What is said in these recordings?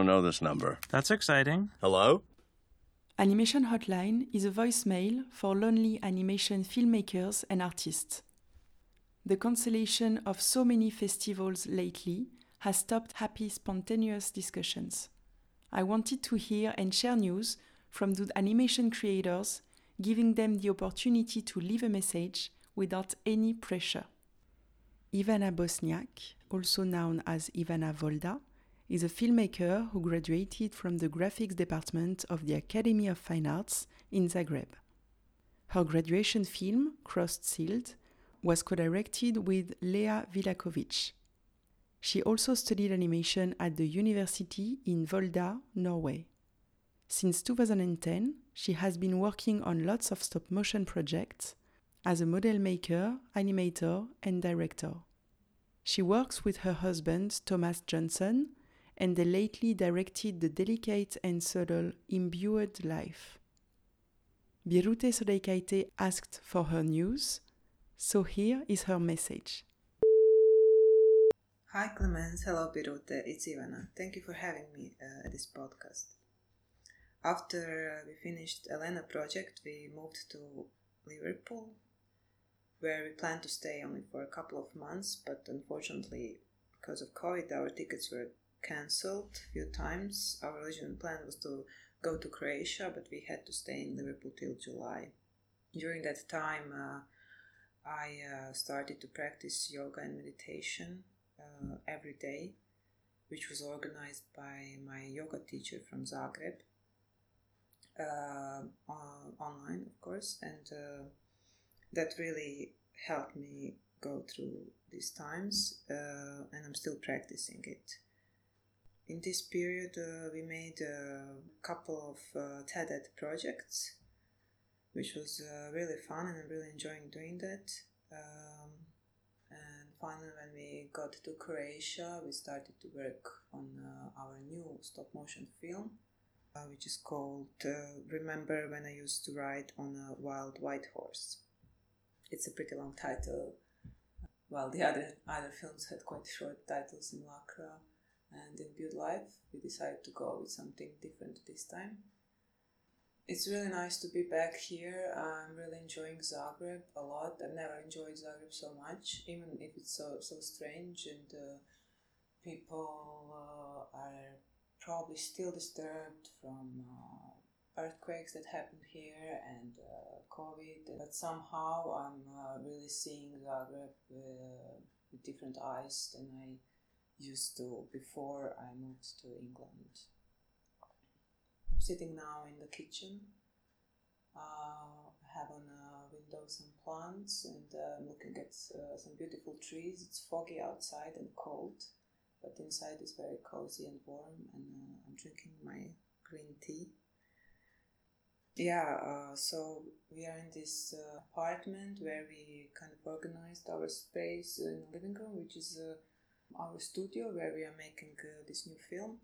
don't know this number. That's exciting. Hello? Animation Hotline is a voicemail for lonely animation filmmakers and artists. The cancellation of so many festivals lately has stopped happy, spontaneous discussions. I wanted to hear and share news from the animation creators, giving them the opportunity to leave a message without any pressure. Ivana Bosniak, also known as Ivana Volda, is a filmmaker who graduated from the graphics department of the Academy of Fine Arts in Zagreb. Her graduation film, Crossed Shield, was co directed with Lea Vilakovic. She also studied animation at the university in Volda, Norway. Since 2010, she has been working on lots of stop motion projects as a model maker, animator, and director. She works with her husband, Thomas Johnson, and they lately directed the delicate and subtle Imbued Life. Birute Sodeikaite asked for her news, so here is her message. Hi Clemens, hello Birute, it's Ivana. Thank you for having me uh, at this podcast. After we finished Elena project, we moved to Liverpool where we planned to stay only for a couple of months, but unfortunately, because of COVID, our tickets were cancelled a few times. Our original plan was to go to Croatia, but we had to stay in Liverpool till July. During that time, uh, I uh, started to practice yoga and meditation uh, every day, which was organized by my yoga teacher from Zagreb, uh, online, of course, and uh, that really helped me go through these times, uh, and I'm still practicing it. In this period, uh, we made a couple of uh, TED projects, which was uh, really fun, and I'm really enjoying doing that. Um, and finally, when we got to Croatia, we started to work on uh, our new stop motion film, uh, which is called Remember When I Used to Ride on a Wild White Horse it's a pretty long title. While the other other films had quite short titles Simulacra and in Build Life, we decided to go with something different this time. It's really nice to be back here. I'm really enjoying Zagreb a lot. I've never enjoyed Zagreb so much, even if it's so so strange and uh, people uh, are probably still disturbed from uh, earthquakes that happened here and uh, COVID, but somehow I'm uh, really seeing Zagreb uh, with different eyes than I used to before I moved to England. I'm sitting now in the kitchen. Uh, I have on a window some plants and uh, I'm looking at uh, some beautiful trees. It's foggy outside and cold, but inside it's very cozy and warm, and I'm drinking my green tea yeah uh, so we are in this uh, apartment where we kind of organized our space in the living room which is uh, our studio where we are making uh, this new film.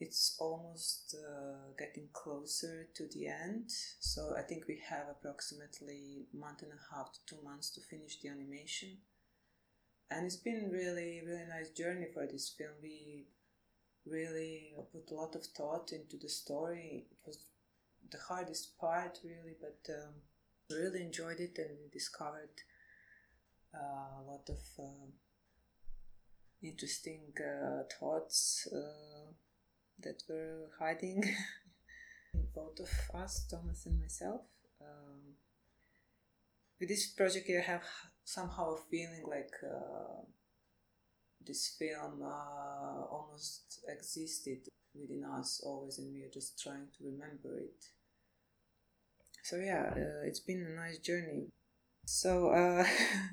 It's almost uh, getting closer to the end so i think we have approximately month and a half to two months to finish the animation. And it's been really really nice journey for this film. We really put a lot of thought into the story. It was the hardest part really, but um, really enjoyed it and discovered uh, a lot of uh, interesting uh, thoughts uh, that were hiding in both of us, Thomas and myself. Um, with this project, I have somehow a feeling like uh, this film uh, almost existed within us always, and we are just trying to remember it so yeah uh, it's been a nice journey so uh,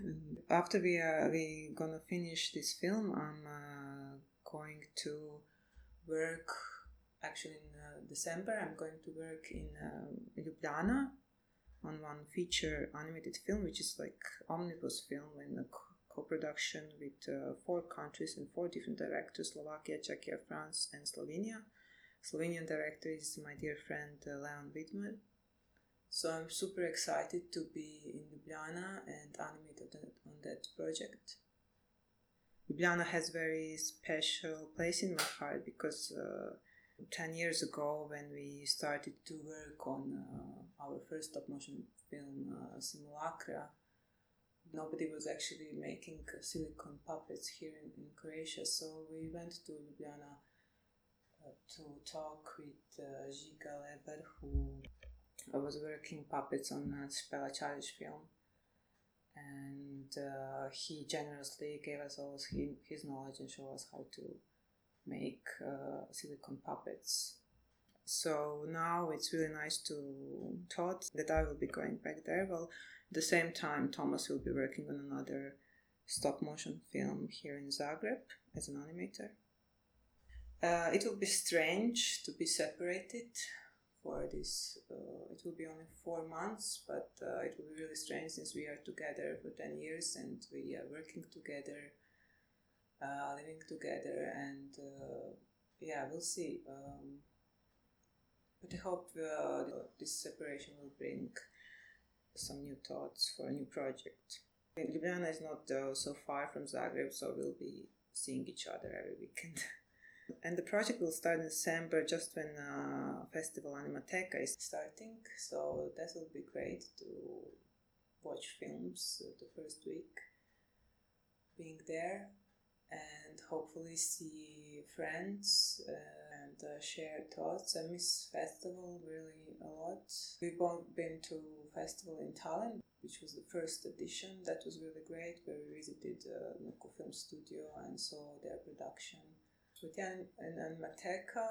after we are we gonna finish this film i'm uh, going to work actually in uh, december i'm going to work in uh, ljubljana on one feature animated film which is like omnibus film in a co-production with uh, four countries and four different directors slovakia czechia france and slovenia. Slovenian director is my dear friend uh, leon vidmar so I'm super excited to be in Ljubljana and animated on that project. Ljubljana has very special place in my heart because uh, 10 years ago when we started to work on uh, our first stop motion film, uh, Simulacra, nobody was actually making silicon puppets here in, in Croatia. So we went to Ljubljana uh, to talk with uh, Žiga Leber, who was working puppets on uh, Spela Čadež film. And uh, he generously gave us all his, his knowledge and showed us how to make uh, silicon puppets. So now it's really nice to thought that I will be going back there. Well, at the same time, Thomas will be working on another stop motion film here in Zagreb as an animator. Uh, it will be strange to be separated for this. Uh, it will be only four months, but uh, it will be really strange since we are together for 10 years and we are working together uh, living together, and uh, yeah, we'll see. Um, but I hope uh, this separation will bring some new thoughts for a new project. Ljubljana is not uh, so far from Zagreb, so we'll be seeing each other every weekend. and the project will start in December, just when uh, Festival Animateka is starting. So that will be great to watch films uh, the first week being there and hopefully see friends uh, and uh, share thoughts. I miss festival really a lot. We've been to festival in Tallinn, which was the first edition. That was really great, where we visited uh, Nukufilm Studio and saw their production. But and, Animateka,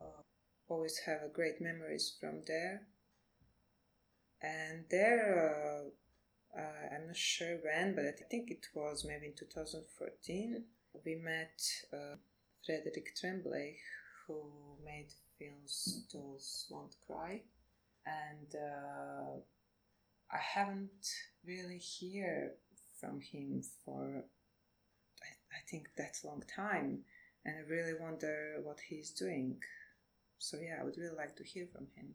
uh, always have great memories from there. And there, uh, uh, I'm not sure when, but I think it was maybe in 2014 we met uh, Frederick Tremblay, who made films Dolls Don't Cry, and uh, I haven't really heard from him for I, I think that's a long time, and I really wonder what he's doing. So yeah, I would really like to hear from him.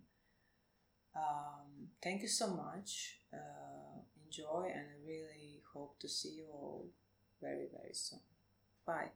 Um, thank you so much. Uh, enjoy, and I really hope to see you all very very soon. Bye.